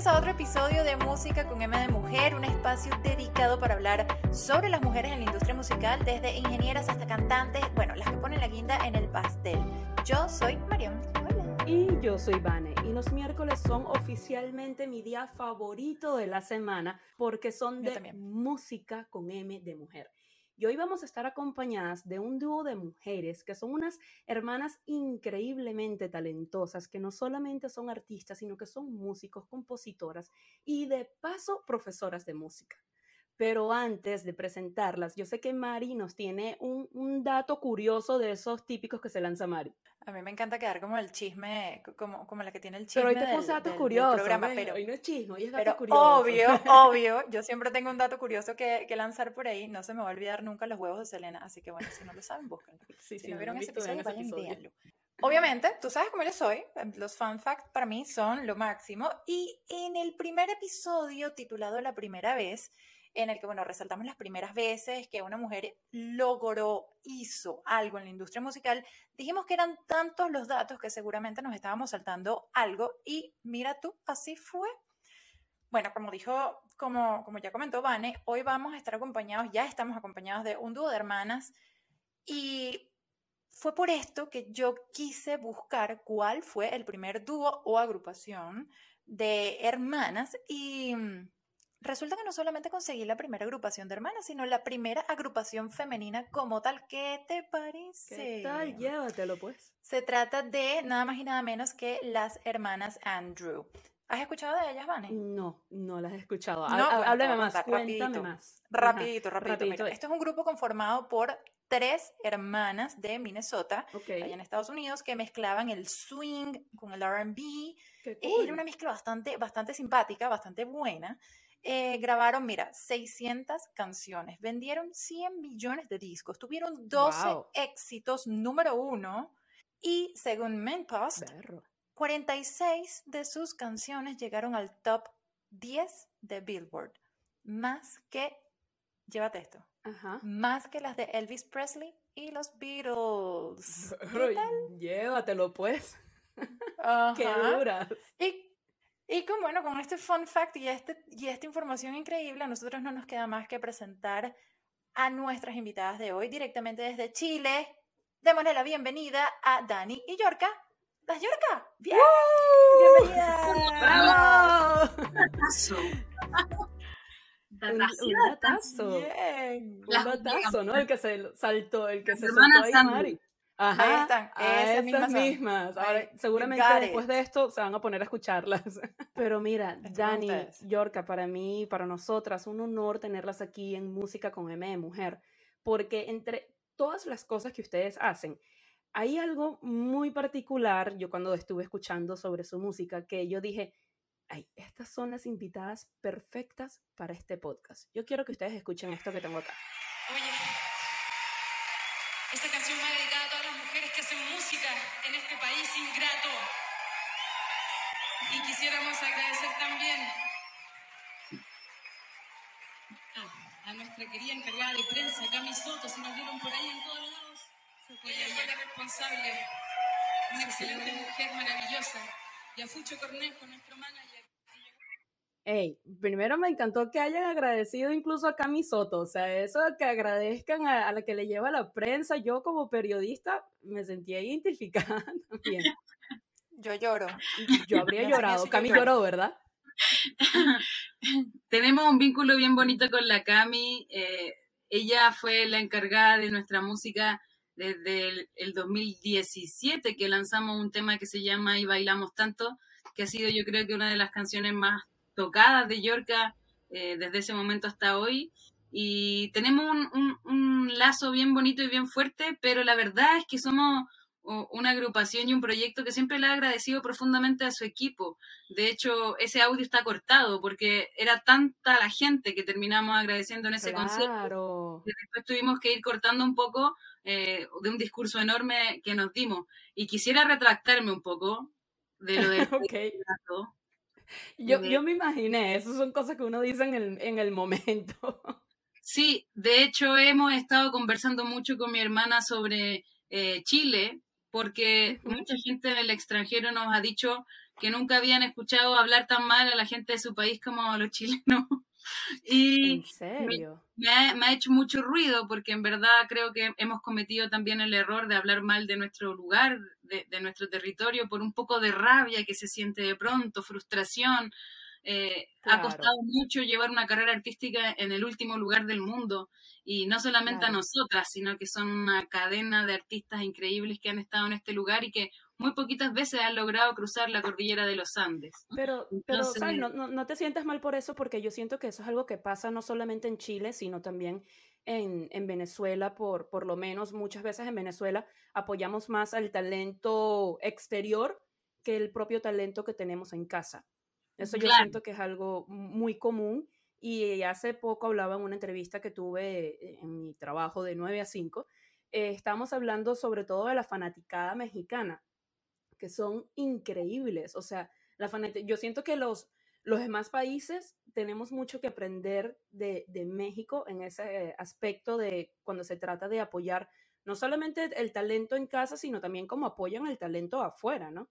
Bienvenidos a otro episodio de Música con M de Mujer, un espacio dedicado para hablar sobre las mujeres en la industria musical, desde ingenieras hasta cantantes, bueno, las que ponen la guinda en el pastel. Yo soy Marion. Hola. Y yo soy Vane. Y los miércoles son oficialmente mi día favorito de la semana porque son de música con M de mujer. Y hoy vamos a estar acompañadas de un dúo de mujeres que son unas hermanas increíblemente talentosas, que no solamente son artistas, sino que son músicos, compositoras y de paso profesoras de música. Pero antes de presentarlas, yo sé que Mari nos tiene un, dato curioso de esos típicos que se lanza Mari. A mí me encanta quedar como el chisme, como, como la que tiene el chisme. Pero hoy te puse datos curiosos. pero, hoy no es chisme, hoy es dato curioso. Obvio, obvio. Yo siempre tengo un dato curioso que, que, lanzar por ahí. No se me va a olvidar nunca los huevos de Selena. Así que bueno, si no lo saben, búsquenlo. si no vieron ese episodio, vayan y Obviamente, tú sabes cómo yo soy. Los fun facts para mí son lo máximo. Y en el primer episodio, titulado La primera vez, en el que, bueno, resaltamos las primeras veces que una mujer logró, hizo algo en la industria musical, dijimos que eran tantos los datos que seguramente nos estábamos saltando algo y mira tú, así fue. Bueno, como dijo, como, como ya comentó Vane, hoy vamos a estar acompañados, ya estamos acompañados de un dúo de hermanas y fue por esto que yo quise buscar cuál fue el primer dúo o agrupación de hermanas y Resulta que no solamente conseguí la primera agrupación de hermanas, sino la primera agrupación femenina como tal. ¿Qué te parece? ¿Qué tal? Llévatelo pues. Se trata de nada más y nada menos que las hermanas Andrew. ¿Has escuchado de ellas, Vane? No, no las he escuchado. No, Háblame más, cuéntame más. Rapidito, rapidito. esto es un grupo conformado por tres hermanas de Minnesota, allá en Estados Unidos, que mezclaban el swing con el R&B. Era una mezcla bastante, bastante simpática, bastante buena. Eh, grabaron, mira, 600 canciones, vendieron 100 millones de discos, tuvieron 12 éxitos número uno y según Menpost, 46 de sus canciones llegaron al top 10 de Billboard, más que, llévate esto, más que las de Elvis Presley y los Beatles. Llévatelo pues. Qué duras. Y y con, bueno, con este fun fact y, este, y esta información increíble, a nosotros no nos queda más que presentar a nuestras invitadas de hoy directamente desde Chile. Démosle la bienvenida a Dani y Yorka. ¿Las Yorka? ¡Bien! ¡Bienvenida! ¡Bravo! ¡Datazo! Un datazo. Bien. Un datazo, ¿no? El que se saltó, el que se saltó ahí, Mari. Ajá, Ahí están, esas, mismas. seguramente después de esto se van a poner a escucharlas. Pero mira, Dani, Yorka, para mí, para nosotras, un honor tenerlas aquí en Música con M de Mujer, porque entre todas las cosas que ustedes hacen, hay algo muy particular, yo cuando estuve escuchando sobre su música, que yo dije, ay, estas son las invitadas perfectas para este podcast. Yo quiero que ustedes escuchen esto que tengo acá. Oye, esta canción va dedicada a también a, nuestra querida encargada de prensa, Cami Soto, si nos vieron por ahí en todos lados. Ella fue la responsable, una excelente mujer maravillosa. Y a Fucho Cornejo, nuestro manager. Hey, primero me encantó que hayan agradecido incluso a Cami Soto, o sea, eso de que agradezcan a, la que le lleva la prensa, yo como periodista me sentía identificada también. Yo lloro. Yo habría llorado, Cami lloró, ¿verdad? Tenemos un vínculo bien bonito con la Cami, eh, ella fue la encargada de nuestra música desde el, el 2017 que lanzamos un tema que se llama Y bailamos tanto, que ha sido yo creo que una de las canciones más tocadas de Yorka eh, desde ese momento hasta hoy. Y tenemos un, un, lazo bien bonito y bien fuerte, pero la verdad es que somos una agrupación y un proyecto que siempre le ha agradecido profundamente a su equipo. De hecho, ese audio está cortado porque era tanta la gente que terminamos agradeciendo en ese concierto que después tuvimos que ir cortando un poco eh, de un discurso enorme que nos dimos. Y quisiera retractarme un poco de lo del okay. Yo, yo me imaginé, eso son cosas que uno dice en el, en el momento. Sí, de hecho hemos estado conversando mucho con mi hermana sobre eh, Chile porque mucha gente en el extranjero nos ha dicho que nunca habían escuchado hablar tan mal a la gente de su país como los chilenos. Y ¿En serio? Me, ha, hecho mucho ruido porque en verdad creo que hemos cometido también el error de hablar mal de nuestro lugar, de, de nuestro territorio, por un poco de rabia que se siente de pronto, frustración. Eh, ha costado mucho llevar una carrera artística en el último lugar del mundo y no solamente a nosotras, sino que son una cadena de artistas increíbles que han estado en este lugar y que muy poquitas veces han logrado cruzar la cordillera de los Andes. Pero, pero No, no, te sientas mal por eso, porque yo siento que eso es algo que pasa no solamente en Chile, sino también en, en Venezuela, por, por lo menos muchas veces en Venezuela apoyamos más al talento exterior que el propio talento que tenemos en casa. Eso yo siento que es algo muy común y hace poco hablaba en una entrevista que tuve eh, en mi trabajo de 9 a 5, eh, estamos hablando sobre todo de la fanaticada mexicana, que son increíbles. O sea, la yo siento que los, los demás países tenemos mucho que aprender de, de México en ese aspecto de cuando se trata de apoyar no solamente el talento en casa, sino también cómo apoyan el talento afuera, ¿no?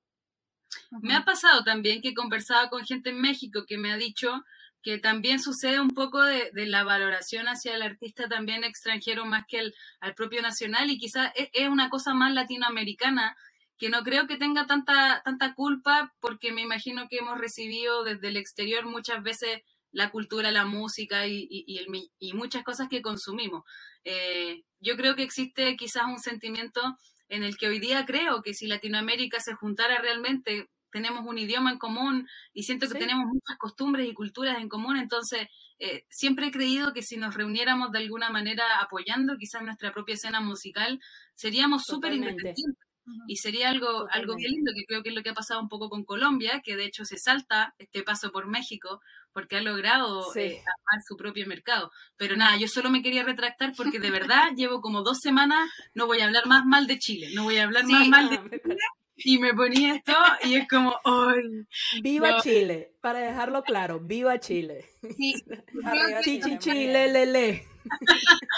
Me ha pasado también que he conversado con gente en México que me ha dicho que también sucede un poco de, la valoración hacia el artista también extranjero más que el, al propio nacional y quizás es, es, una cosa más latinoamericana que no creo que tenga tanta, tanta culpa porque me imagino que hemos recibido desde el exterior muchas veces la cultura, la música y, y, y muchas cosas que consumimos. Eh, yo creo que existe quizás un sentimiento en el que hoy día creo que si Latinoamérica se juntara realmente, tenemos un idioma en común y siento que tenemos muchas costumbres y culturas en común, entonces eh, siempre he creído que si nos reuniéramos de alguna manera apoyando quizás nuestra propia escena musical, seríamos súper independientes. Y sería algo, algo lindo, que creo que es lo que ha pasado un poco con Colombia, que de hecho se salta este paso por México, porque ha logrado eh, armar su propio mercado. Pero nada, yo solo me quería retractar porque de verdad llevo como dos semanas, no voy a hablar más mal de Chile, no voy a hablar más mal de Chile. Y me ponía esto y es como, ¡ay! ¡Viva Chile! Para dejarlo claro, ¡viva Chile! Sí. Chichi Chile, lele.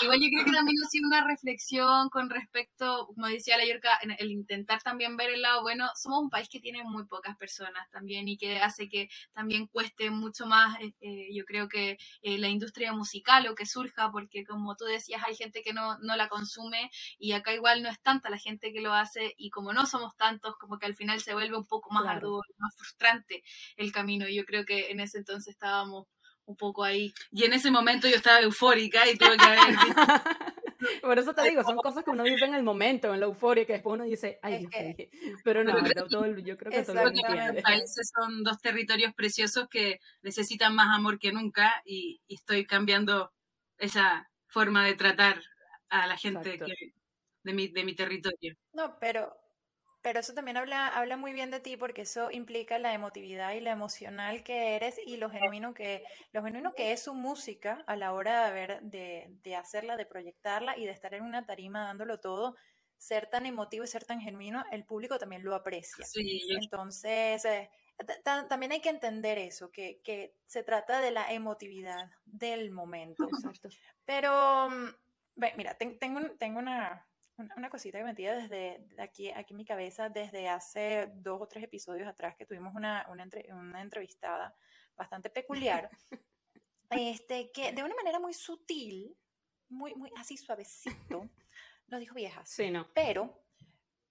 Igual yo creo que también ha sido una reflexión con respecto, como decía la Yorka, el intentar también ver el lado bueno. Somos un país que tiene muy pocas personas también y que hace que también cueste mucho más, eh, eh, yo creo que eh, la industria musical o que surja, porque como tú decías, hay gente que no, no la consume y acá igual no es tanta la gente que lo hace y como no somos tantos, como que al final se vuelve un poco más arduo, más frustrante el camino. Y yo creo que en ese entonces estábamos un poco ahí. Y en ese momento yo estaba eufórica y tuve que ver. Por eso te digo, son cosas que uno dice en el momento, en la euforia, que después uno dice, ay, pero no, yo creo que todo lo. Países son dos territorios preciosos que necesitan más amor que nunca y, estoy cambiando esa forma de tratar a la gente de, mi, de mi territorio. No, pero pero eso también habla, habla muy bien de ti porque eso implica la emotividad y la emocional que eres y lo genuino que, lo genuino que es su música a la hora de, ver, de, de hacerla, de proyectarla y de estar en una tarima dándolo todo. Ser tan emotivo y ser tan genuino, el público también lo aprecia. Entonces, eh, también hay que entender eso, que, que, se trata de la emotividad del momento. Exacto. Pero, mm, mira, tengo, tengo una, una, cosita que metía desde aquí, aquí en mi cabeza desde hace dos o tres episodios atrás que tuvimos una, una, una entrevistada bastante peculiar, este, que de una manera muy sutil, muy, muy así suavecito, nos dijo viejas. Sí, no. Pero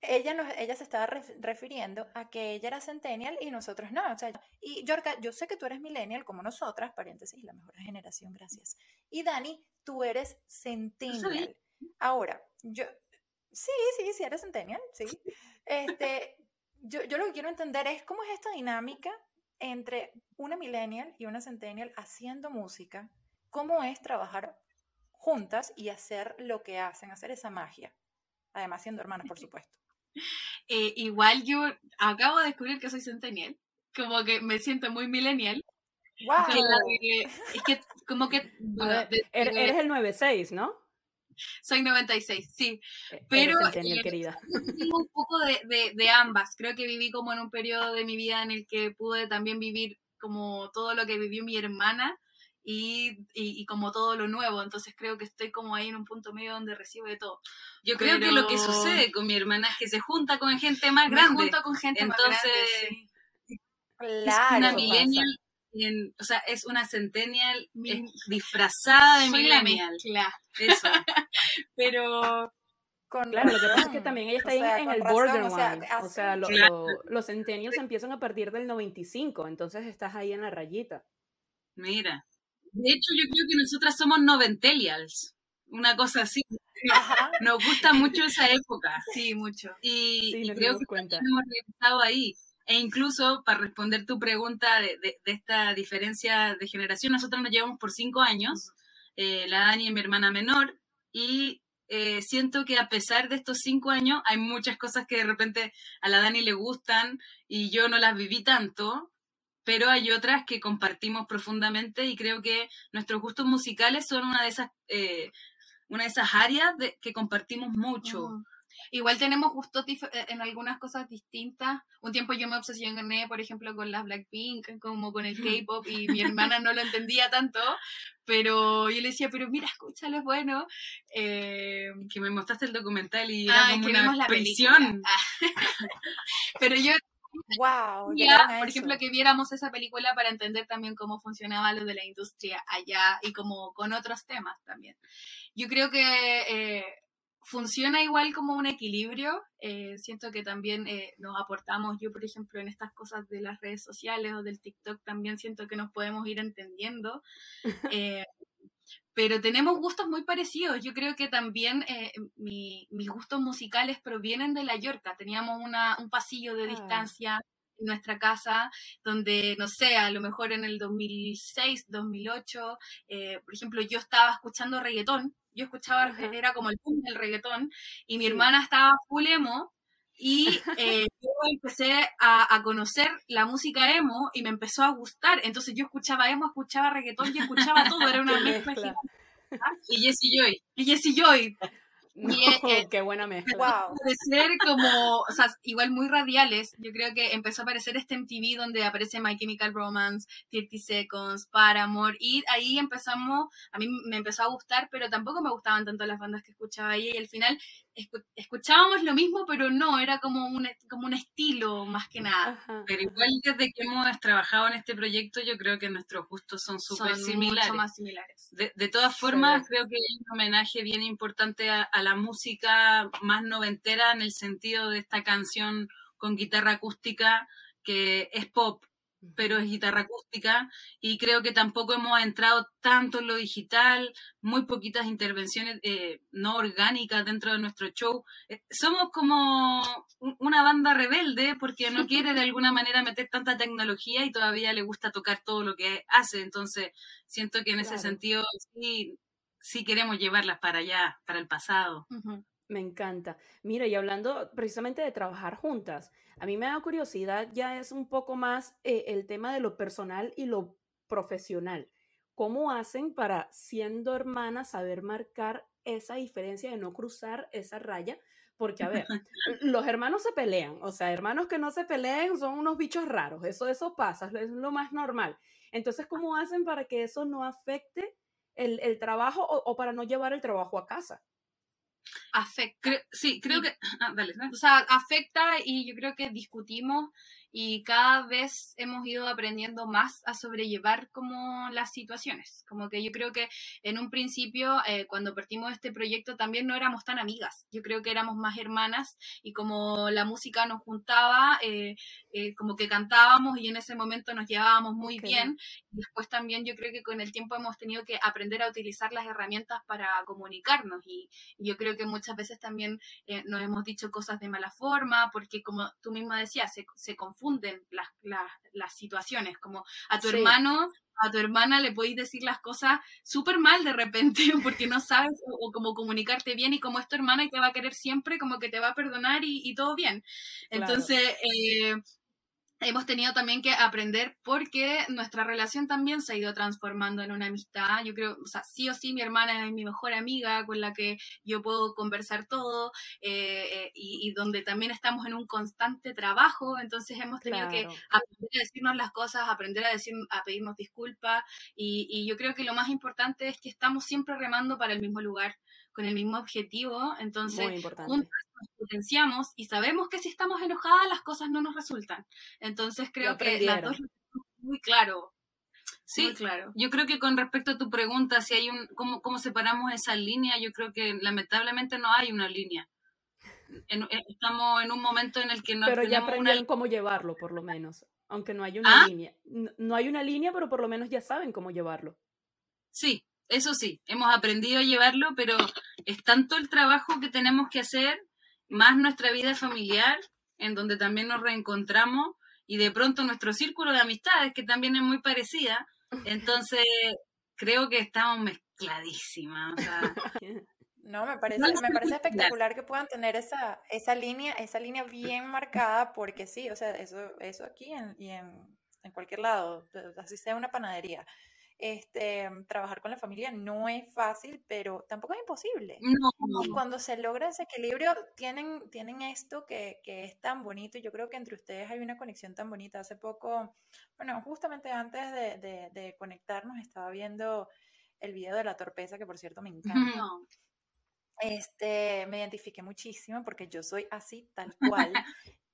ella, nos, ella se estaba refiriendo a que ella era centennial y nosotros no. O sea, y Yorka, yo sé que tú eres millennial como nosotras, paréntesis, la mejor generación, gracias. Y Dani, tú eres centennial. Ahora, yo, Sí, sí, sí, eres centennial, sí. Este, yo, yo lo que quiero entender es cómo es esta dinámica entre una millennial y una centennial haciendo música, cómo es trabajar juntas y hacer lo que hacen, hacer esa magia. Además, siendo hermanas, por supuesto. Eh, igual yo acabo de descubrir que soy centennial, como que me siento muy millennial. Wow. es que como que... eres el 96, ¿no? Soy 96, sí. E-, Pero eh, querida. un poco de, de, ambas. Creo que viví como en un periodo de mi vida en el que pude también vivir como todo lo que vivió mi hermana y, y, como todo lo nuevo. Entonces creo que estoy como ahí en un punto medio donde recibo de todo. Yo creo que lo que sucede con mi hermana es que se junta con gente más grande. junto con gente Entonces, más grande. Es una millennial, o sea, es una centennial disfrazada de millennial. Eso. Pero claro, lo que pasa es que también ella está ahí en el borderline. O sea, los centenios empiezan a partir del 95, entonces estás ahí en la rayita. Mira. De hecho, yo creo que nosotras somos noventelials. Una cosa así. Nos gusta mucho esa época. Sí, mucho. Y, creo que hemos regresado ahí. E incluso, para responder tu pregunta de, esta diferencia de generación, nosotros nos llevamos por cinco años, eh, la Dani es mi hermana menor, y eh, siento que a pesar de estos cinco años, hay muchas cosas que de repente a la Dani le gustan y yo no las viví tanto, pero hay otras que compartimos profundamente y creo que nuestros gustos musicales son una de esas, eh, una de esas áreas que compartimos mucho. Igual tenemos gustos eh, en algunas cosas distintas. Un tiempo yo me obsesioné, por ejemplo, con las Blackpink, como con el K-pop, y mi hermana no lo entendía tanto, pero yo le decía, pero mira, escúchalo, es bueno. Eh, que me mostraste el documental y era como una la prisión. pero yo Wow, por ejemplo, que viéramos esa película para entender también cómo funcionaba lo de la industria allá y como con otros temas también. Yo creo que eh, funciona igual como un equilibrio. Eh, siento que también eh, nos aportamos, yo por ejemplo, en estas cosas de las redes sociales o del TikTok, también siento que nos podemos ir entendiendo. Eh, pero tenemos gustos muy parecidos. Yo creo que también mis gustos musicales provienen de La Yorca. Teníamos una, un pasillo de ah. distancia en nuestra casa, donde, no sé, a lo mejor en el 2006, 2008, por ejemplo, yo estaba escuchando reggaetón yo escuchaba, era como el boom del reggaetón, y mi hermana estaba full emo, y eh, yo empecé a, conocer la música emo y me empezó a gustar. Entonces yo escuchaba emo, escuchaba reggaetón y escuchaba todo, era una mezcla. Y Jessie Joy. Y Jessie Joy. Eh, qué buena mezcla. Wow. De ser como, o sea, igual muy radiales. Yo creo que empezó a aparecer este MTV donde aparece My Chemical Romance, 30 Seconds, Paramore, y ahí empezamos, a mí me empezó a gustar, pero tampoco me gustaban tanto las bandas que escuchaba ahí, y al final escuchábamos lo mismo, pero no, era como un, como un estilo más que nada. Pero igual desde que hemos trabajado en este proyecto, yo creo que nuestros gustos son súper similares. más similares. De, todas formas, creo que hay un homenaje bien importante a, a la música más noventera en el sentido de esta canción con guitarra acústica que es pop, pero es guitarra acústica y creo que tampoco hemos entrado tanto en lo digital, muy poquitas intervenciones eh, no orgánicas dentro de nuestro show. Eh, somos como una banda rebelde porque no quiere de alguna manera meter tanta tecnología y todavía le gusta tocar todo lo que hace, entonces siento que en ese sentido sí, sí queremos llevarlas para allá, para el pasado. Me encanta. Mira, y hablando precisamente de trabajar juntas, a mí me da curiosidad, ya es un poco más eh, el tema de lo personal y lo profesional. ¿Cómo hacen para, siendo hermanas, saber marcar esa diferencia de no cruzar esa raya? Porque, a ver, los hermanos se pelean, o sea, hermanos que no se peleen son unos bichos raros, eso, eso pasa, es lo más normal. Entonces, ¿cómo hacen para que eso no afecte el, trabajo o para no llevar el trabajo a casa? Afecta. sí, creo que. Ah, o sea, afecta y yo creo que discutimos y cada vez hemos ido aprendiendo más a sobrellevar como las situaciones. Como que yo creo que en un principio, eh, cuando partimos este proyecto, también no éramos tan amigas. Yo creo que éramos más hermanas y como la música nos juntaba, eh, eh, como que cantábamos y en ese momento nos llevábamos muy bien. Después también yo creo que con el tiempo hemos tenido que aprender a utilizar las herramientas para comunicarnos y, yo creo que muchas veces también nos hemos dicho cosas de mala forma porque como tú misma decías, se, se confunden las, las, situaciones, como a tu hermano, a tu hermana le podéis decir las cosas súper mal de repente porque no sabes o, cómo comunicarte bien y como es tu hermana y te va a querer siempre, como que te va a perdonar y, todo bien. Entonces, eh, hemos tenido también que aprender porque nuestra relación también se ha ido transformando en una amistad. Yo creo, o sea, sí o sí, mi hermana es mi mejor amiga con la que yo puedo conversar todo eh, eh, y, donde también estamos en un constante trabajo. Entonces hemos tenido que aprender a decirnos las cosas, aprender a, decir, a pedirnos disculpas y, y yo creo que lo más importante es que estamos siempre remando para el mismo lugar con el mismo objetivo, entonces juntas nos potenciamos y sabemos que si estamos enojadas las cosas no nos resultan. Entonces creo que las dos muy claro. Sí, claro. Yo creo que con respecto a tu pregunta, si hay un cómo, cómo separamos esa línea, yo creo que lamentablemente no hay una línea. estamos en un momento en el que no Pero ya aprendieron cómo llevarlo, por lo menos. Aunque no hay una ¿Ah? línea. no hay una línea, pero por lo menos ya saben cómo llevarlo. Sí, eso sí, hemos aprendido a llevarlo, pero es tanto el trabajo que tenemos que hacer, más nuestra vida familiar, en donde también nos reencontramos, y de pronto nuestro círculo de amistades, que también es muy parecida. Entonces, creo que estamos mezcladísimas. No, me parece, me parece espectacular que puedan tener esa, esa línea, esa línea bien marcada, porque sí, o sea, eso, eso aquí y en, en cualquier lado, así sea una panadería. Este, trabajar con la familia no es fácil, pero tampoco es imposible. Y cuando se logra ese equilibrio, tienen, tienen esto que, que, es tan bonito. Yo creo que entre ustedes hay una conexión tan bonita. Hace poco, bueno, justamente antes de, de, conectarnos, estaba viendo el video de la torpeza, que por cierto me encanta. Este, me identifiqué muchísimo porque yo soy así, tal cual.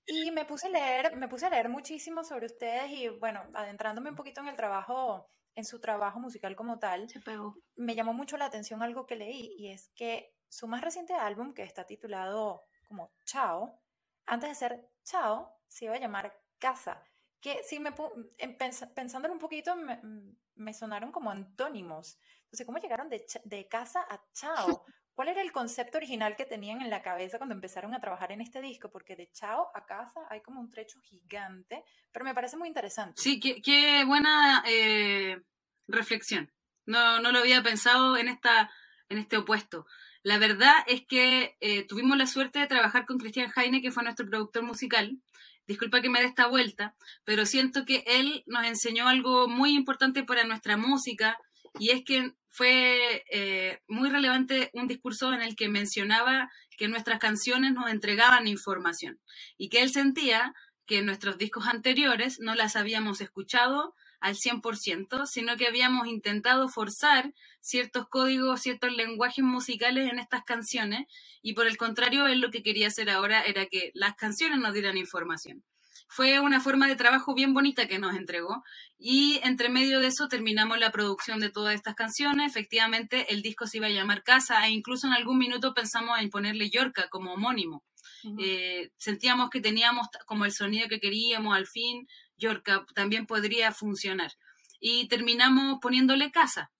Y me puse a leer, me puse a leer muchísimo sobre ustedes y bueno, adentrándome un poquito en el trabajo en su trabajo musical como tal, me llamó mucho la atención algo que leí y es que su más reciente álbum, que está titulado como Chao, antes de ser Chao, se iba a llamar Casa, que si me pensándolo un poquito me, sonaron como antónimos. Entonces, ¿cómo llegaron de, de casa a Chao? ¿Cuál era el concepto original que tenían en la cabeza cuando empezaron a trabajar en este disco? Porque de Chao a casa hay como un trecho gigante, pero me parece muy interesante. Sí, qué, buena eh, reflexión. No, no lo había pensado en, esta, en este opuesto. La verdad es que eh, tuvimos la suerte de trabajar con Cristian Jaime, que fue nuestro productor musical. Disculpa que me dé esta vuelta, pero siento que él nos enseñó algo muy importante para nuestra música, y es que fue eh, muy relevante un discurso en el que mencionaba que nuestras canciones nos entregaban información y que él sentía que nuestros discos anteriores no las habíamos escuchado al 100%, sino que habíamos intentado forzar ciertos códigos, ciertos lenguajes musicales en estas canciones y por el contrario, él lo que quería hacer ahora era que las canciones nos dieran información fue una forma de trabajo bien bonita que nos entregó y entre medio de eso terminamos la producción de todas estas canciones. Efectivamente, el disco se iba a llamar Casa e incluso en algún minuto pensamos en ponerle Yorca como homónimo. Eh, sentíamos que teníamos como el sonido que queríamos al fin, Yorca también podría funcionar. Y terminamos poniéndole Casa.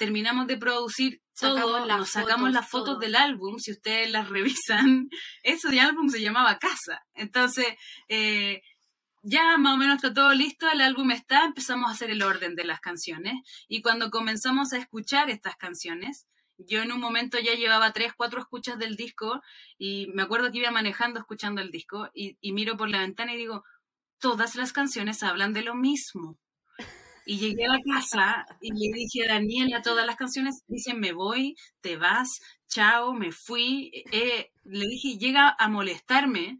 Terminamos de producir todo, nos sacamos las fotos del álbum, si ustedes las revisan, ese álbum se llamaba Casa. Entonces, eh, ya más o menos está todo listo, el álbum está, empezamos a hacer el orden de las canciones y cuando comenzamos a escuchar estas canciones, yo en un momento ya llevaba tres, cuatro escuchas del disco y me acuerdo que iba manejando escuchando el disco y, miro por la ventana y digo, todas las canciones hablan de lo mismo. Y llegué a la casa y le dije a Daniela, todas las canciones dicen me voy, te vas, chao, me fui. Eh, le dije, llega a molestarme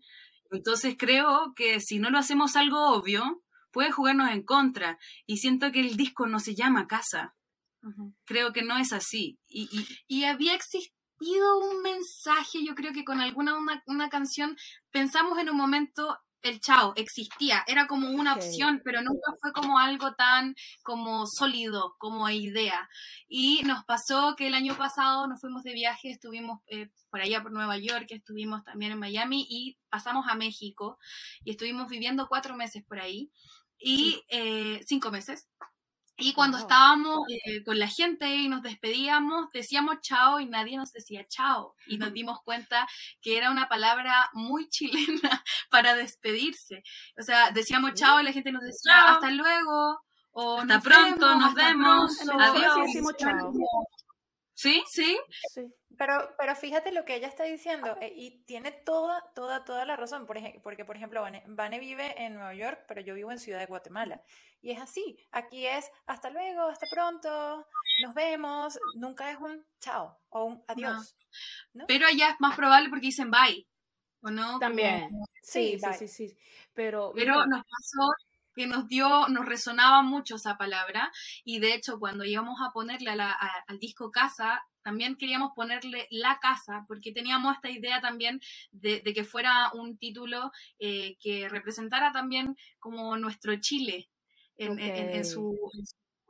entonces creo que si no lo hacemos algo obvio, puede jugarnos en contra. Y siento que el disco no se llama casa. Creo que no es así. Y, y, había existido un mensaje, yo creo que con alguna una, una canción, pensamos en un momento el chao existía, era como una opción, pero nunca fue como algo tan como sólido, como idea. Y nos pasó que el año pasado nos fuimos de viaje, estuvimos eh, por allá por Nueva York, estuvimos también en Miami y pasamos a México y estuvimos viviendo cuatro meses por ahí y eh, cinco meses. Y cuando estábamos eh, con la gente y nos despedíamos, decíamos chao y nadie nos decía chao. Y nos dimos cuenta que era una palabra muy chilena para despedirse. O sea, decíamos chao y la gente nos decía hasta luego. O hasta pronto, nos vemos. Adiós. chao. ¿Sí? ¿Sí? Pero, pero fíjate lo que ella está diciendo eh, y tiene toda, toda, toda la razón. Por ejemplo, porque, por ejemplo, Vane, vive en Nueva York, pero yo vivo en Ciudad de Guatemala. Y es así. Aquí es hasta luego, hasta pronto, nos vemos. Nunca es un chao o un adiós. Pero allá es más probable porque dicen bye. ¿O no? También. Sí, sí, sí, sí, Pero, pero nos pasó que nos dio, nos resonaba mucho esa palabra y de hecho cuando íbamos a ponerle al disco Casa, también queríamos ponerle la casa porque teníamos esta idea también de, que fuera un título eh, que representara también como nuestro Chile en, en, su,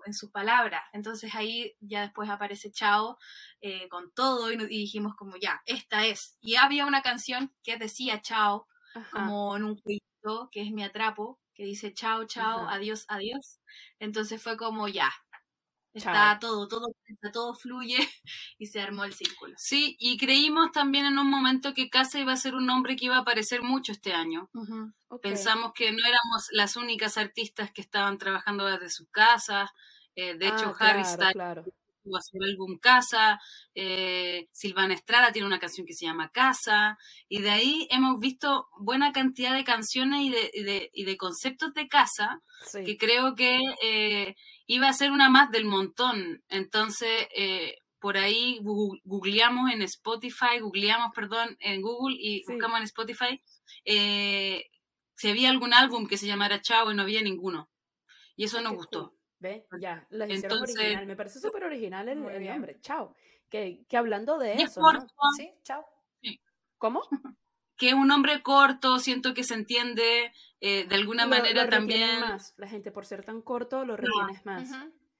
en su palabra. Entonces ahí ya después aparece Chao eh, con todo y, dijimos como ya, esta es. Y había una canción que decía Chao como en un jueguito que es Mi Atrapo que dice chao, chao, adiós, adiós. Entonces fue como ya, está todo, todo, todo fluye y se armó el círculo. Sí, y creímos también en un momento que Casa iba a ser un nombre que iba a aparecer mucho este año. Pensamos que no éramos las únicas artistas que estaban trabajando desde sus casas. Eh, de hecho, ah, Harry Styles a hacer álbum Casa, eh, Silvana Estrada tiene una canción que se llama Casa, y de ahí hemos visto buena cantidad de canciones y de, y de, conceptos de casa, que creo que eh, iba a ser una más del montón. Entonces, eh, por ahí googleamos en Spotify, googleamos, perdón, en Google y buscamos en Spotify si había algún álbum que se llamara Chao y no había ninguno. Y eso nos gustó. ¿Ves? Ya, la hicieron original. Me parece súper original el, nombre. Chao. Que, que, hablando de eso. Sí, chao. ¿Cómo? Que es un nombre corto, siento que se entiende eh, de alguna manera también. Más. La gente, por ser tan corto, lo retienes más.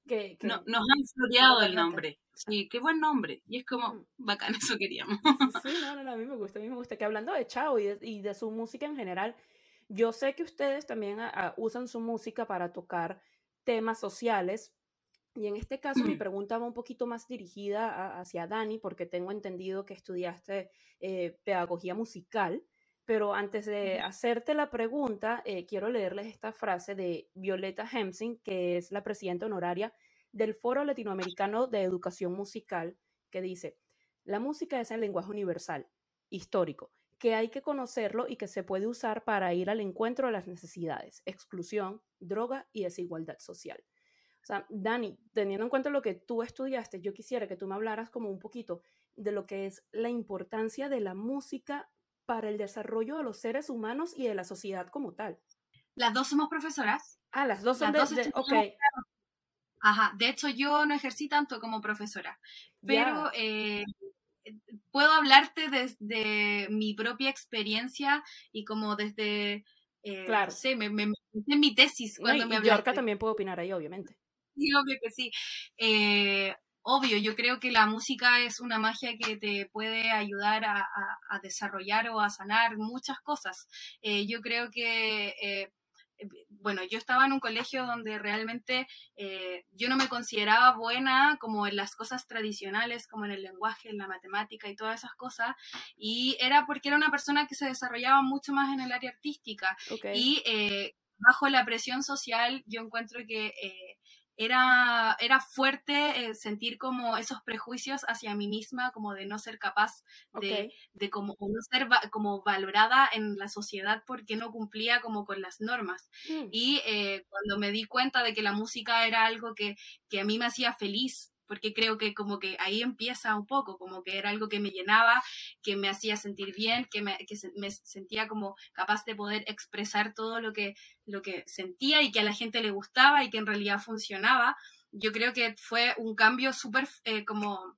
que, no, nos han floreado el nombre. Sí, qué buen nombre. Y es como, mm. bacán, eso queríamos. Sí, no, no, no, a mí me gusta, a mí me gusta. Que hablando de Chao y de, y de su música en general, yo sé que ustedes también usan su música para tocar temas sociales. Y en este caso mi pregunta va un poquito más dirigida hacia Dani, porque tengo entendido que estudiaste eh, pedagogía musical. Pero antes de hacerte la pregunta, eh, quiero leerles esta frase de Violeta Hemsing, que es la presidenta honoraria del Foro Latinoamericano de Educación Musical, que dice, la música es el lenguaje universal, histórico, que hay que conocerlo y que se puede usar para ir al encuentro de las necesidades, exclusión, droga y desigualdad social. O sea, Dani, teniendo en cuenta lo que tú estudiaste, yo quisiera que tú me hablaras como un poquito de lo que es la importancia de la música para el desarrollo de los seres humanos y de la sociedad como tal. Las dos somos profesoras. Ah, las dos son de, ok. Ajá, de hecho yo no ejercí tanto como profesora, pero eh, puedo hablarte desde mi propia experiencia y como desde, eh, claro. no me, me, mi tesis cuando me hablaste. Yorka también puedo opinar ahí, obviamente. Sí, obvio que sí. Eh, obvio, yo creo que la música es una magia que te puede ayudar a, a, desarrollar o a sanar muchas cosas. Eh, yo creo que eh, bueno, yo estaba en un colegio donde realmente eh, yo no me consideraba buena como en las cosas tradicionales, como en el lenguaje, en la matemática y todas esas cosas, y era porque era una persona que se desarrollaba mucho más en el área artística. Y eh, bajo la presión social, yo encuentro que eh, era, era fuerte eh, sentir como esos prejuicios hacia mí misma, como de no ser capaz de, de como, no ser como valorada en la sociedad porque no cumplía como con las normas. Mm. Y eh, cuando me di cuenta de que la música era algo que, que a mí me hacía feliz, porque creo que como que ahí empieza un poco, como que era algo que me llenaba, que me hacía sentir bien, que me, que me sentía como capaz de poder expresar todo lo que, lo que sentía y que a la gente le gustaba y que en realidad funcionaba. Yo creo que fue un cambio súper eh, como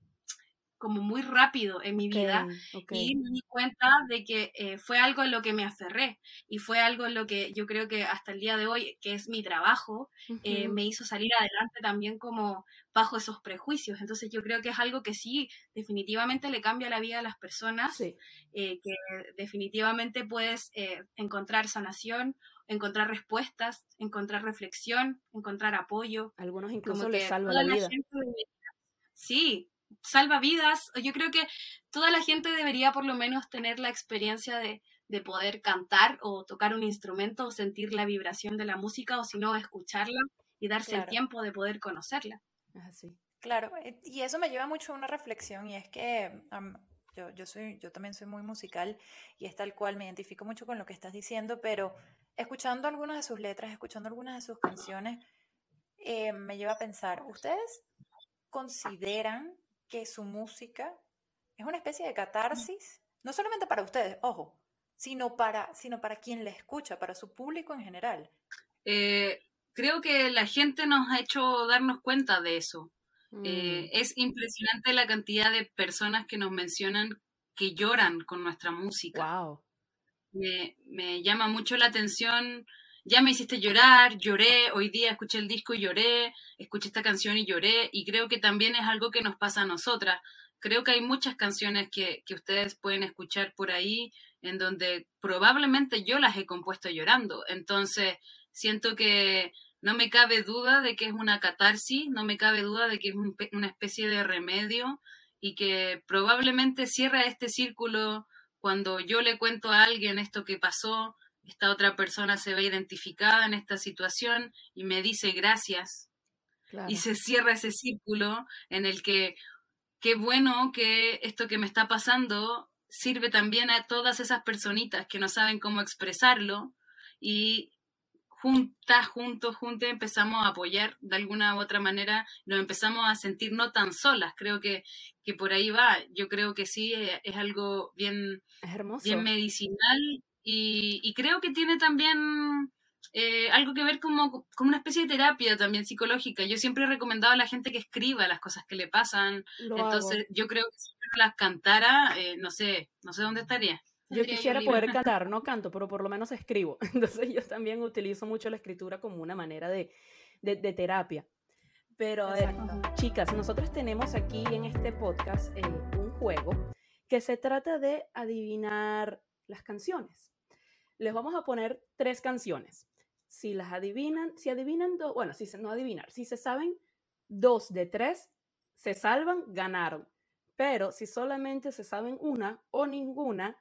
como muy rápido en mi vida y me di cuenta de que eh, fue algo en lo que me aferré y fue algo en lo que yo creo que hasta el día de hoy, que es mi trabajo, eh, me hizo salir adelante también como bajo esos prejuicios. Entonces yo creo que es algo que sí, definitivamente le cambia la vida a las personas, eh, que definitivamente puedes encontrar sanación encontrar respuestas, encontrar reflexión, encontrar apoyo. Algunos incluso les salva la vida. sí, salva vidas. Yo creo que toda la gente debería por lo menos tener la experiencia de, poder cantar o tocar un instrumento o sentir la vibración de la música o si no escucharla y darse el tiempo de poder conocerla. Así. Claro, eh, y eso me lleva mucho a una reflexión y es que yo, yo, soy, yo también soy muy musical y es tal cual, me identifico mucho con lo que estás diciendo, pero escuchando algunas de sus letras, escuchando algunas de sus canciones, eh, me lleva a pensar, ¿ustedes consideran que su música es una especie de catarsis? No solamente para ustedes, ojo, sino para, sino para quien la escucha, para su público en general. Eh, creo que la gente nos ha hecho darnos cuenta de eso. Eh, mm. es impresionante la cantidad de personas que nos mencionan que lloran con nuestra música. Wow. Me, me, llama mucho la atención. Ya me hiciste llorar, lloré, hoy día escuché el disco y lloré, escuché esta canción y lloré, y creo que también es algo que nos pasa a nosotras. Creo que hay muchas canciones que, que ustedes pueden escuchar por ahí en donde probablemente yo las he compuesto llorando. Entonces, siento que no me cabe duda de que es una catarsis, no me cabe duda de que es una especie de remedio y que probablemente cierra este círculo cuando yo le cuento a alguien esto que pasó, esta otra persona se ve identificada en esta situación y me dice gracias. Y se cierra ese círculo en el que qué bueno que esto que me está pasando sirve también a todas esas personitas que no saben cómo expresarlo y juntas, juntos, juntos empezamos a apoyar de alguna u otra manera, nos empezamos a sentir no tan solas, creo que, que por ahí va, yo creo que sí, eh, es, algo bien, bien medicinal y, y, creo que tiene también eh, algo que ver como, como una especie de terapia también psicológica. Yo siempre he recomendado a la gente que escriba las cosas que le pasan, entonces yo creo que si no las cantara, eh, no sé, no sé dónde estaría. Yo quisiera poder cantar, no canto, pero por lo menos escribo. Entonces yo también utilizo mucho la escritura como una manera de, de, terapia. Pero a ver, chicas, nosotros tenemos aquí en este podcast eh, un juego que se trata de adivinar las canciones. Les vamos a poner tres canciones. Si las adivinan, si adivinan dos, bueno, si se, no adivinar, si se saben dos de tres, se salvan, ganaron. Pero si solamente se saben una o ninguna,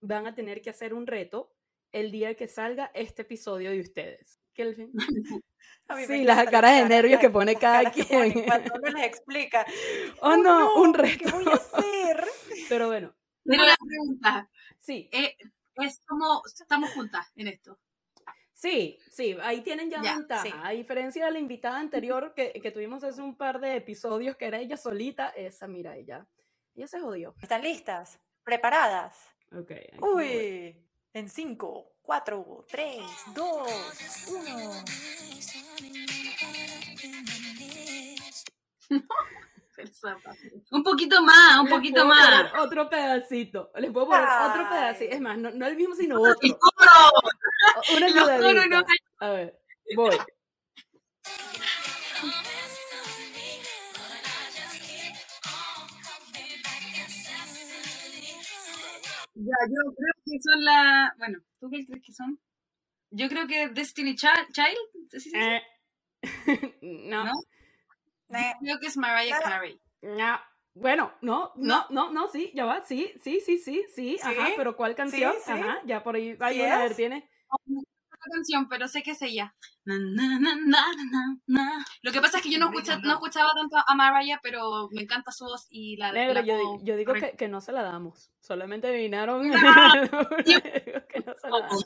van a tener que hacer un reto el día que salga este episodio de ustedes. Kelvin. Sí, las caras de nervios que pone cada quien. cuando uno les explica. Oh, oh no, un reto. ¿Qué voy a hacer? Pero bueno. Pero la pregunta. Sí. Eh, es como estamos juntas en esto. Sí, sí, ahí tienen ya, ventaja. A diferencia de la invitada anterior que, que, tuvimos hace un par de episodios, que era ella solita, esa, mira, ella, ella se jodió. ¿Están listas? ¿Preparadas? Ok. Uy, en 5, 4, 3, 2, 1. Un poquito más, un poquito más. Otro pedacito. Les puedo poner otro pedacito. Es más, no, no el mismo, sino otro. Una ayudadita. A ver, voy. Ya, yo creo que son la. Bueno, ¿tú qué crees que son? Yo creo que Destiny Child. ¿Sí, eh. no. ¿No? Creo que es Mariah Carey. No. Bueno, no, no, no, no, sí, ya va, sí, sí, sí, sí, sí, ajá, pero ¿cuál canción? Ajá, ya por ahí, ahí a ver, tiene canción, pero sé que es ella. Lo que pasa es que yo no, no escuchaba tanto a Mariah, pero me encanta su voz y la... Negro, yo, yo, digo que, que, no se la damos. Solamente adivinaron que no se la damos.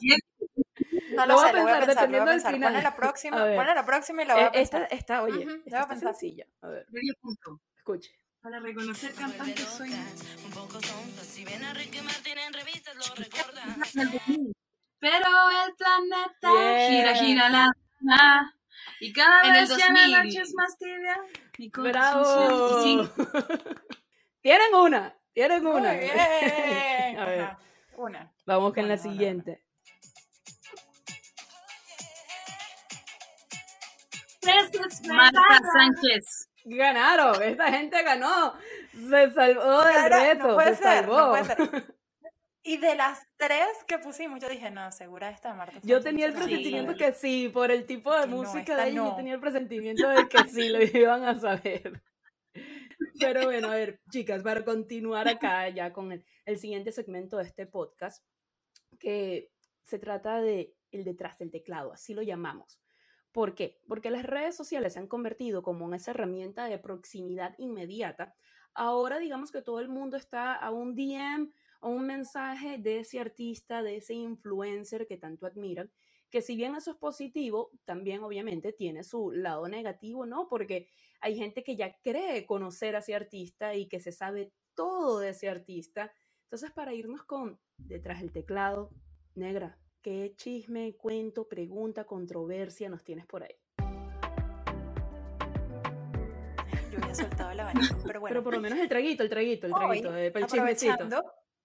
No lo, sé, voy a pensar, dependiendo del final. Pon la próxima, pon la próxima y la voy a eh, pensar. Esta, esta oye, uh -huh, esta está sencilla. A ver. Medio punto. Escuche. Para reconocer cantantes soy... Un poco sonso, si ven a Ricky Martin en revistas lo recuerdan. Pero el planeta gira, gira la luna. Y cada en vez ya la noche es más tibia. Mi ¡Bravo! tienen una, tienen una. Muy bien. A ver. Una. Vamos con la siguiente. Marta Sánchez. Ganaron, esta gente ganó. Se salvó del reto. No puede se ser, salvó. No puede ser. Y de las tres que pusimos, yo dije, no, segura esta Marta. Yo tenía el presentimiento que sí, por el tipo de música de ella, yo tenía el presentimiento de que sí lo iban a saber. Pero bueno, a ver, chicas, para continuar acá ya con el, el siguiente segmento de este podcast, que se trata de el detrás del teclado, así lo llamamos. ¿Por qué? Porque las redes sociales se han convertido como en esa herramienta de proximidad inmediata. Ahora digamos que todo el mundo está a un DM o un mensaje de ese artista, de ese influencer que tanto admiran, que si bien eso es positivo, también obviamente tiene su lado negativo, ¿no? Porque hay gente que ya cree conocer a ese artista y que se sabe todo de ese artista. Entonces, para irnos con detrás del teclado, negra, ¿qué chisme, cuento, pregunta, controversia nos tienes por ahí? Yo había soltado la abanico, pero bueno. Pero por lo menos el traguito, el traguito, el traguito, eh, el chismecito.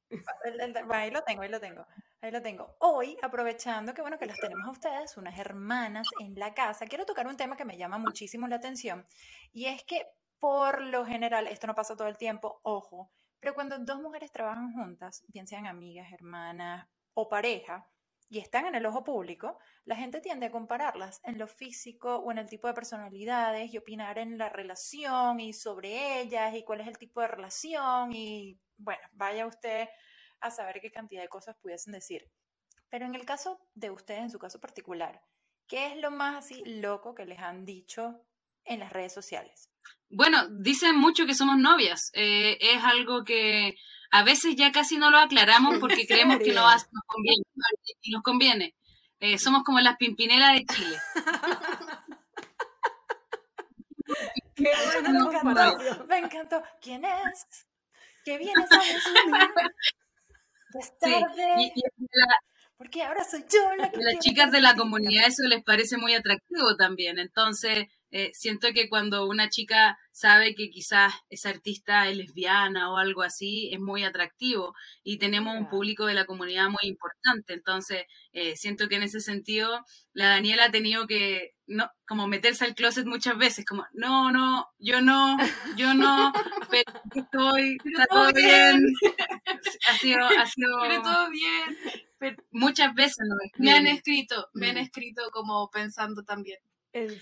Ahí lo tengo, ahí lo tengo. Ahí lo tengo. Hoy, aprovechando que bueno que los tenemos a ustedes, unas hermanas en la casa, quiero tocar un tema que me llama muchísimo la atención y es que por lo general, esto no pasa todo el tiempo, ojo, pero cuando dos mujeres trabajan juntas, bien sean amigas, hermanas o pareja, y están en el ojo público, la gente tiende a compararlas en lo físico o en el tipo de personalidades y opinar en la relación y sobre ellas y cuál es el tipo de relación y bueno, vaya usted a saber qué cantidad de cosas pudiesen decir. Pero en el caso de ustedes, en su caso particular, ¿qué es lo más así loco que les han dicho en las redes sociales? Bueno, dicen mucho que somos novias. Eh, es algo que a veces ya casi no lo aclaramos porque creemos que no nos conviene. Y nos conviene. Eh, somos como las pimpineras de Chile. Qué me encantó, me encantó. ¿Quién es? ¿Qué vienes a Es tarde. porque ahora soy yo la que Las chicas de la comunidad eso les parece muy atractivo también. Entonces, eh, siento que cuando una chica sabe que quizás esa artista es lesbiana o algo así, es muy atractivo y tenemos un público de la comunidad muy importante. Entonces, eh, siento que en ese sentido, la Daniela ha tenido que, no, como meterse al closet muchas veces, como, no, no, yo no, yo no, pero estoy, está todo bien. ha sido, ha sido... Pero todo bien. muchas veces no. Me han escrito, me han escrito como pensando también.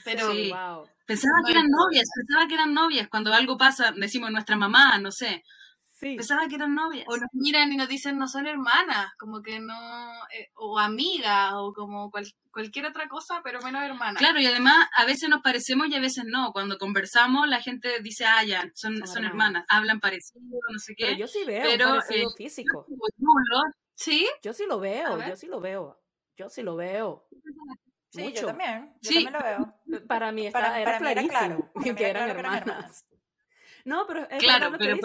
Pero wow. pensaba que eran novias, pensaba que eran novias. Cuando algo pasa, decimos nuestra mamá, no sé. Sí. Pensaba que eran novias. O nos miran y nos dicen no son hermanas, como que no, eh, o amigas, o como cualquier otra cosa, pero menos hermanas. Claro, y además a veces nos parecemos y a veces no. Cuando conversamos, la gente dice, ah, ya, son, son, hermanas, hablan parecido, no sé qué. Pero yo sí veo pero, un parecido eh, físico. ¿Sí? Yo sí lo veo, yo sí lo veo. Yo sí lo veo. Sí, yo también. Yo también lo veo. Para mí está, era clarísimo que, eran hermanas. No, pero es claro, pero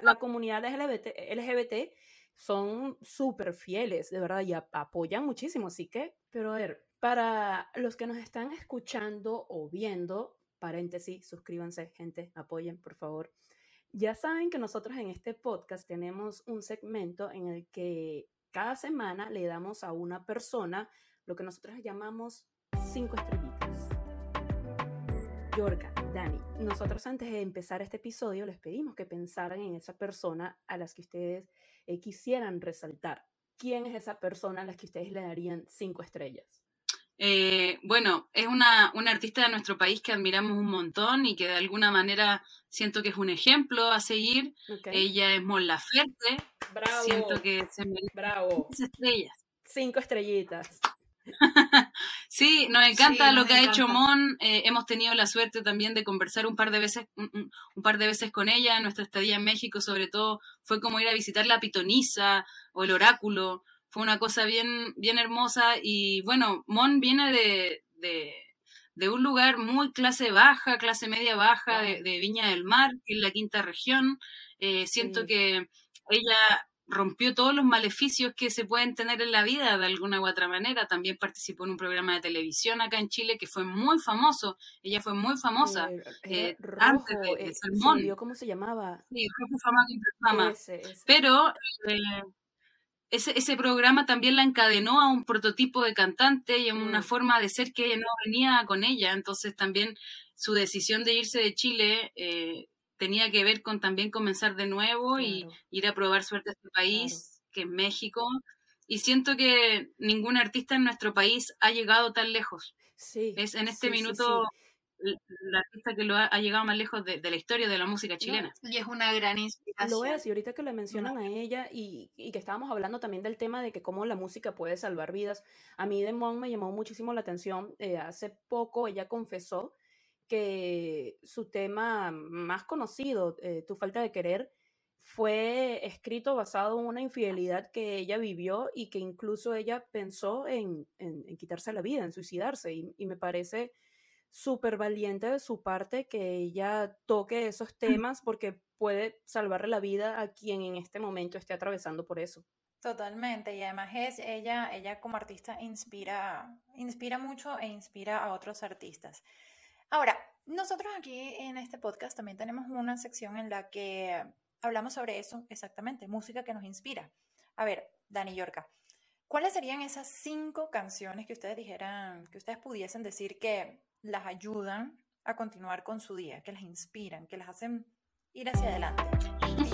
la, comunidad LGBT, LGBT son súper fieles, de verdad, y apoyan muchísimo. Así que, pero a ver, para los que nos están escuchando o viendo, paréntesis, suscríbanse, gente, apoyen, por favor. Ya saben que nosotros en este podcast tenemos un segmento en el que cada semana le damos a una persona lo que nosotros llamamos cinco estrellitas. Yorka, Dani, nosotros antes de empezar este episodio les pedimos que pensaran en esa persona a las que ustedes eh, quisieran resaltar. ¿Quién es esa persona a la que ustedes le darían cinco estrellas? Eh, bueno, es una, una, artista de nuestro país que admiramos un montón y que de alguna manera siento que es un ejemplo a seguir. Ella es Mon Laferte. Bravo. Siento que se Bravo. estrellas. Cinco estrellitas. sí, nos encanta lo que ha hecho Mon. Eh, hemos tenido la suerte también de conversar un par de veces, un, par de veces con ella. Nuestra estadía en México, sobre todo, fue como ir a visitar la pitonisa o el oráculo. Fue una cosa bien, bien hermosa. Y bueno, Mon viene de, de, un lugar muy clase baja, clase media baja, de, Viña del Mar, que es la quinta región. Eh, siento que ella rompió todos los maleficios que se pueden tener en la vida de alguna u otra manera. También participó en un programa de televisión acá en Chile que fue muy famoso. Ella fue muy famosa eh, eh, antes de, de Salmón. ¿Cómo se llamaba? Sí, Rojo Fama Fama. Pero eh, ese, ese programa también la encadenó a un prototipo de cantante y a una mm. forma de ser que no venía con ella. Entonces también su decisión de irse de Chile tenía que ver con también comenzar de nuevo y ir a probar suerte a este país, que es México. Y siento que ningún artista en nuestro país ha llegado tan lejos. Sí. Es en este minuto la artista que lo ha, llegado más lejos de, la historia de la música chilena. y es una gran inspiración. Lo es, y ahorita que le mencionan a ella y, y, que estábamos hablando también del tema de que cómo la música puede salvar vidas, a mí de Mon me llamó muchísimo la atención. Eh, hace poco ella confesó que su tema más conocido, eh, Tu falta de querer, fue escrito basado en una infidelidad que ella vivió y que incluso ella pensó en, en, quitarse la vida, en suicidarse. Y, y me parece súper valiente de su parte que ella toque esos temas porque puede salvarle la vida a quien en este momento esté atravesando por eso. Totalmente, y además es ella, ella como artista inspira, inspira mucho e inspira a otros artistas. Ahora, nosotros aquí en este podcast también tenemos una sección en la que hablamos sobre eso exactamente, música que nos inspira. A ver, Dani Yorca, ¿cuáles serían esas cinco canciones que ustedes dijeran, que ustedes pudiesen decir que las ayudan a continuar con su día, que las inspiran, que las hacen ir hacia adelante?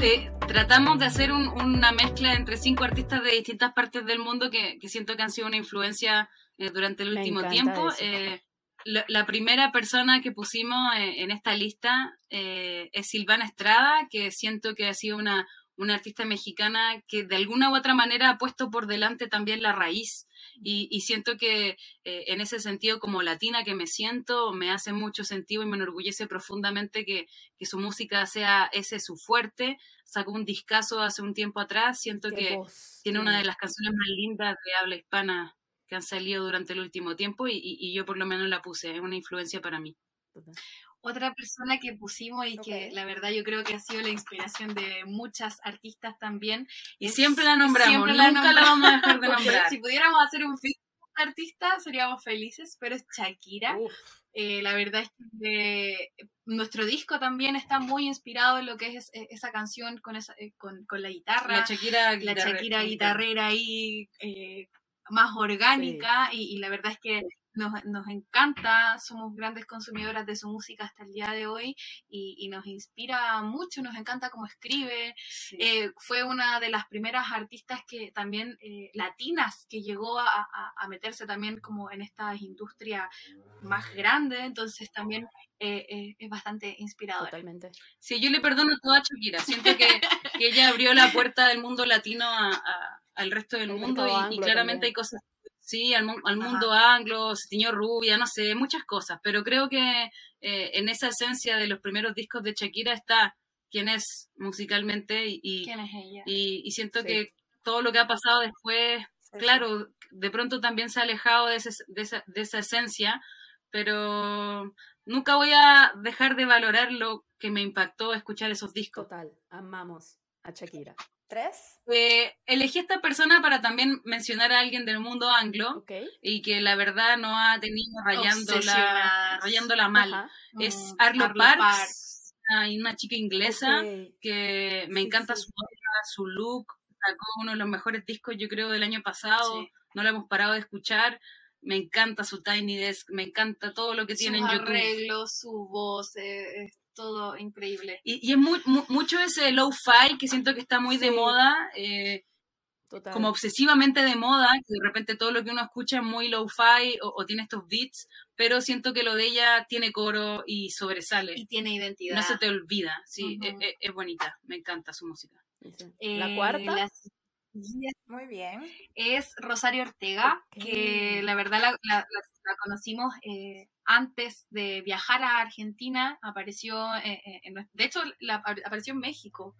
Sí, tratamos de hacer una mezcla entre cinco artistas de distintas partes del mundo que, siento que han sido una influencia eh, durante el último tiempo. Eh, la, primera persona que pusimos eh, en, esta lista eh, es Silvana Estrada, que siento que ha sido una, una artista mexicana que de alguna u otra manera ha puesto por delante también la raíz. Y, siento que eh, en ese sentido, como latina que me siento, me hace mucho sentido y me enorgullece profundamente que, que su música sea ese su fuerte. Sacó un discazo hace un tiempo atrás. Siento que tiene una de las canciones más lindas de habla hispana que han salido durante el último tiempo y, yo por lo menos la puse, es una influencia para mí. Otra persona que pusimos y que la verdad yo creo que ha sido la inspiración de muchas artistas también. Y siempre la nombramos, nunca la, vamos a dejar de nombrar. si pudiéramos hacer un film artista seríamos felices, pero es Shakira. Eh, la verdad es que nuestro disco también está muy inspirado en lo que es esa canción con, esa, eh, con, con, la guitarra. La Shakira, la Shakira guitarrera ahí eh, más orgánica y, la verdad es que nos, nos, encanta, somos grandes consumidoras de su música hasta el día de hoy y, nos inspira mucho, nos encanta cómo escribe. Eh, fue una de las primeras artistas que también eh, latinas que llegó a, meterse también como en esta industria más grande, entonces también eh, es bastante inspiradora. Totalmente. Sí, yo le perdono todo a Shakira, siento que, ella abrió la puerta del mundo latino a al resto del mundo y, claramente hay cosas, sí, al, mundo anglo, se tiñó rubia, no sé, muchas cosas, pero creo que eh, en esa esencia de los primeros discos de Shakira está quién es musicalmente y, y, siento que todo lo que ha pasado después, claro, de pronto también se ha alejado de, de, esa, de esa esencia, pero nunca voy a dejar de valorar lo que me impactó escuchar esos discos. Total, amamos a Shakira. ¿Tres? Eh, elegí esta persona para también mencionar a alguien del mundo anglo y que la verdad no ha tenido rayándola, rayándola mal. Es mm, Arlo, Parks, una chica inglesa que me encanta su su look, sacó uno de los mejores discos yo creo del año pasado, no lo hemos parado de escuchar. Me encanta su Tiny Desk, me encanta todo lo que tiene en YouTube. arreglos, su voz, eh, todo increíble. Y, es muy, mucho ese low-fi que siento que está muy de moda, eh, como obsesivamente de moda, que de repente todo lo que uno escucha es muy low-fi o, tiene estos beats, pero siento que lo de ella tiene coro y sobresale. Y tiene identidad. No se te olvida, sí, e, e, es, bonita, me encanta su música. la cuarta. Muy bien. Es Rosario Ortega, que la verdad la, conocimos eh, antes de viajar a Argentina, apareció, eh, eh, en, de hecho, apareció en México.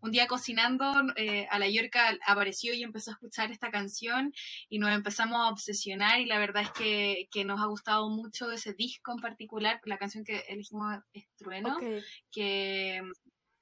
Un día cocinando, a la Yorca apareció y empezó a escuchar esta canción y nos empezamos a obsesionar y la verdad es que, nos ha gustado mucho ese disco en particular, la canción que elegimos es Trueno, que,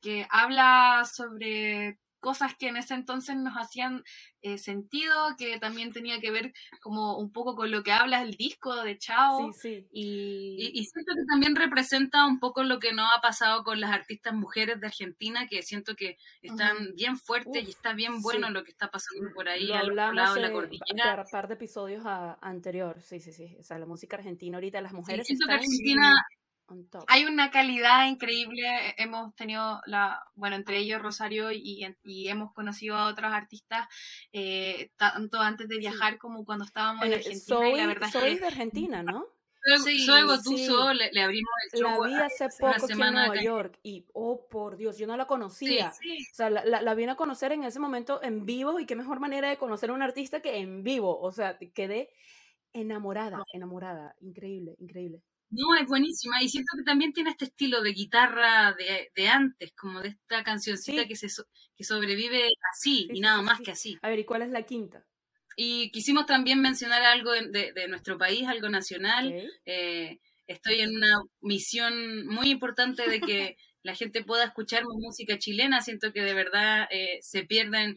que habla sobre cosas que en ese entonces nos hacían eh, sentido, que también tenía que ver como un poco con lo que habla el disco de Chao. Y... siento que también representa un poco lo que nos ha pasado con las artistas mujeres de Argentina, que siento que están bien fuertes y está bien bueno lo que está pasando por ahí al lado de la cordillera. Un par de episodios anterior, sí, sí, sí. O sea, la música argentina ahorita, las mujeres. siento que Argentina hay una calidad increíble, hemos tenido, la, bueno, entre ellos Rosario y, hemos conocido a otros artistas eh, tanto antes de viajar como cuando estábamos en eh, Argentina. soy, la verdad soy de Argentina, ¿no? Sí, Zoe Gotuso le, le, abrimos el show. La vi hace poco aquí en Nueva York y, oh por Dios, yo no la conocía. O sea, la, la, vine a conocer en ese momento en vivo y qué mejor manera de conocer a un artista que en vivo. O sea, quedé enamorada, enamorada. Increíble, increíble. No, es buenísima. Y siento que también tiene este estilo de guitarra de, de antes, como de esta cancioncita que, se, que sobrevive así y nada más que así. A ver, ¿y cuál es la quinta? Y quisimos también mencionar algo de, de nuestro país, algo nacional. Eh, estoy en una misión muy importante de que la gente pueda escuchar música chilena. Siento que de verdad eh, se pierden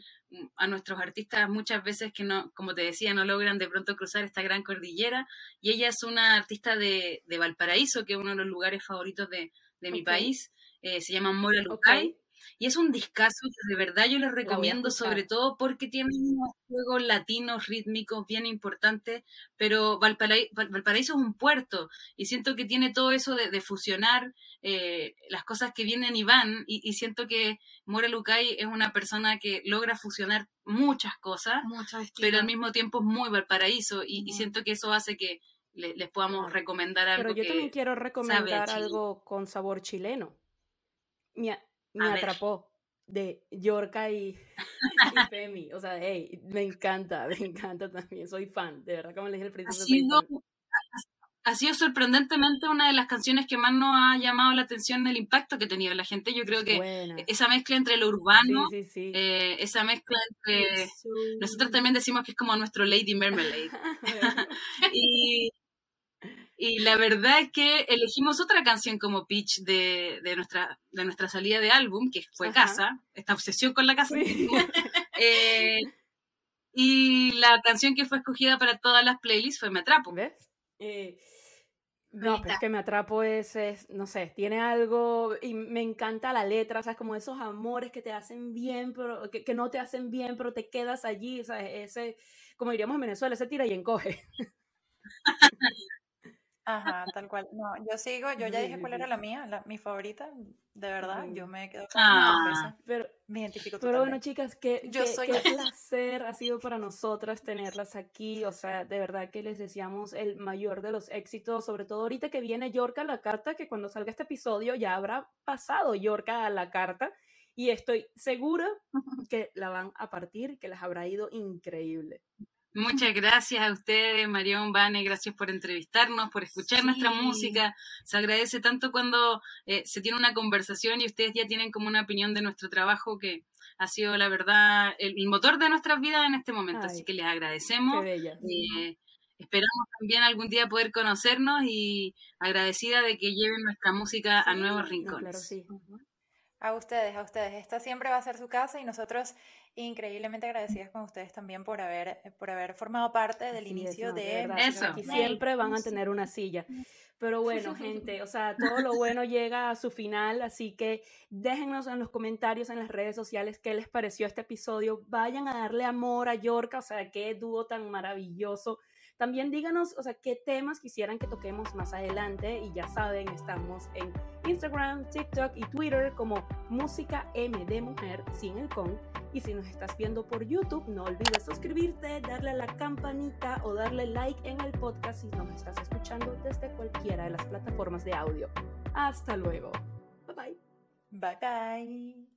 a nuestros artistas muchas veces que no, como te decía, no logran de pronto cruzar esta gran cordillera. Y ella es una artista de, de Valparaíso, que es uno de los lugares favoritos de, de mi país. Eh, se llama Mora Lucay. Y es un discazo que de verdad yo les recomiendo, sobre todo porque tiene unos juegos latinos rítmicos bien importantes, pero Valparaíso, es un puerto y siento que tiene todo eso de, fusionar eh, las cosas que vienen y van y, siento que Mora Lucay es una persona que logra fusionar muchas cosas, pero al mismo tiempo es muy Valparaíso y, siento que eso hace que les podamos recomendar algo. Pero yo también quiero recomendar algo con sabor chileno. Mira, me atrapó de Yorka y, Femi. O sea, hey, me encanta, me encanta también. Soy fan, de verdad, como le dije al principio. Ha sido, sorprendentemente una de las canciones que más nos ha llamado la atención del impacto que tenido la gente. Yo creo que esa mezcla entre lo urbano, eh, esa mezcla entre. Nosotros también decimos que es como nuestro Lady Marmalade. y y la verdad es que elegimos otra canción como pitch de, de nuestra, de nuestra salida de álbum, que fue Casa, esta obsesión con la casa. Eh, y la canción que fue escogida para todas las playlists fue Me Atrapo. ¿Ves? Eh, no, pero es que Me Atrapo es, no sé, tiene algo, y me encanta la letra, o sea, como esos amores que te hacen bien, pero que, que no te hacen bien, pero te quedas allí, o sea, ese, como diríamos en Venezuela, ese tira y encoge. Ajá, tal cual. No, yo sigo, yo ya dije cuál era la mía, la, mi favorita, de verdad, yo me quedo con ah, pero, me identifico Pero bueno, chicas, que yo soy qué placer ha sido para nosotras tenerlas aquí, o sea, de verdad que les deseamos el mayor de los éxitos, sobre todo ahorita que viene Yorka a la carta, que cuando salga este episodio ya habrá pasado Yorka a la carta, y estoy segura que la van a partir, que les habrá ido increíble. Muchas gracias a ustedes, Marión, Vane, gracias por entrevistarnos, por escuchar nuestra música. Se agradece tanto cuando eh, se tiene una conversación y ustedes ya tienen como una opinión de nuestro trabajo que ha sido, la verdad, el, motor de nuestras vidas en este momento. Así que les agradecemos. Eh, esperamos también algún día poder conocernos y agradecida de que lleven nuestra música a nuevos rincones. A ustedes, a ustedes. Esta siempre va a ser su casa y nosotros increíblemente agradecidas con ustedes también por haber, por haber formado parte del inicio de... Eso. Y siempre van a tener una silla. Pero bueno, gente, o sea, todo lo bueno llega a su final, así que déjenos en los comentarios en las redes sociales qué les pareció este episodio. Vayan a darle amor a Yorka, o sea, qué dúo tan maravilloso. También díganos, o sea, qué temas quisieran que toquemos más adelante y ya saben, estamos en Instagram, TikTok y Twitter como Música M de Mujer sin el con. Y si nos estás viendo por YouTube, no olvides suscribirte, darle a la campanita o darle like en el podcast si nos estás escuchando desde cualquiera de las plataformas de audio. Hasta luego. Bye bye. Bye bye.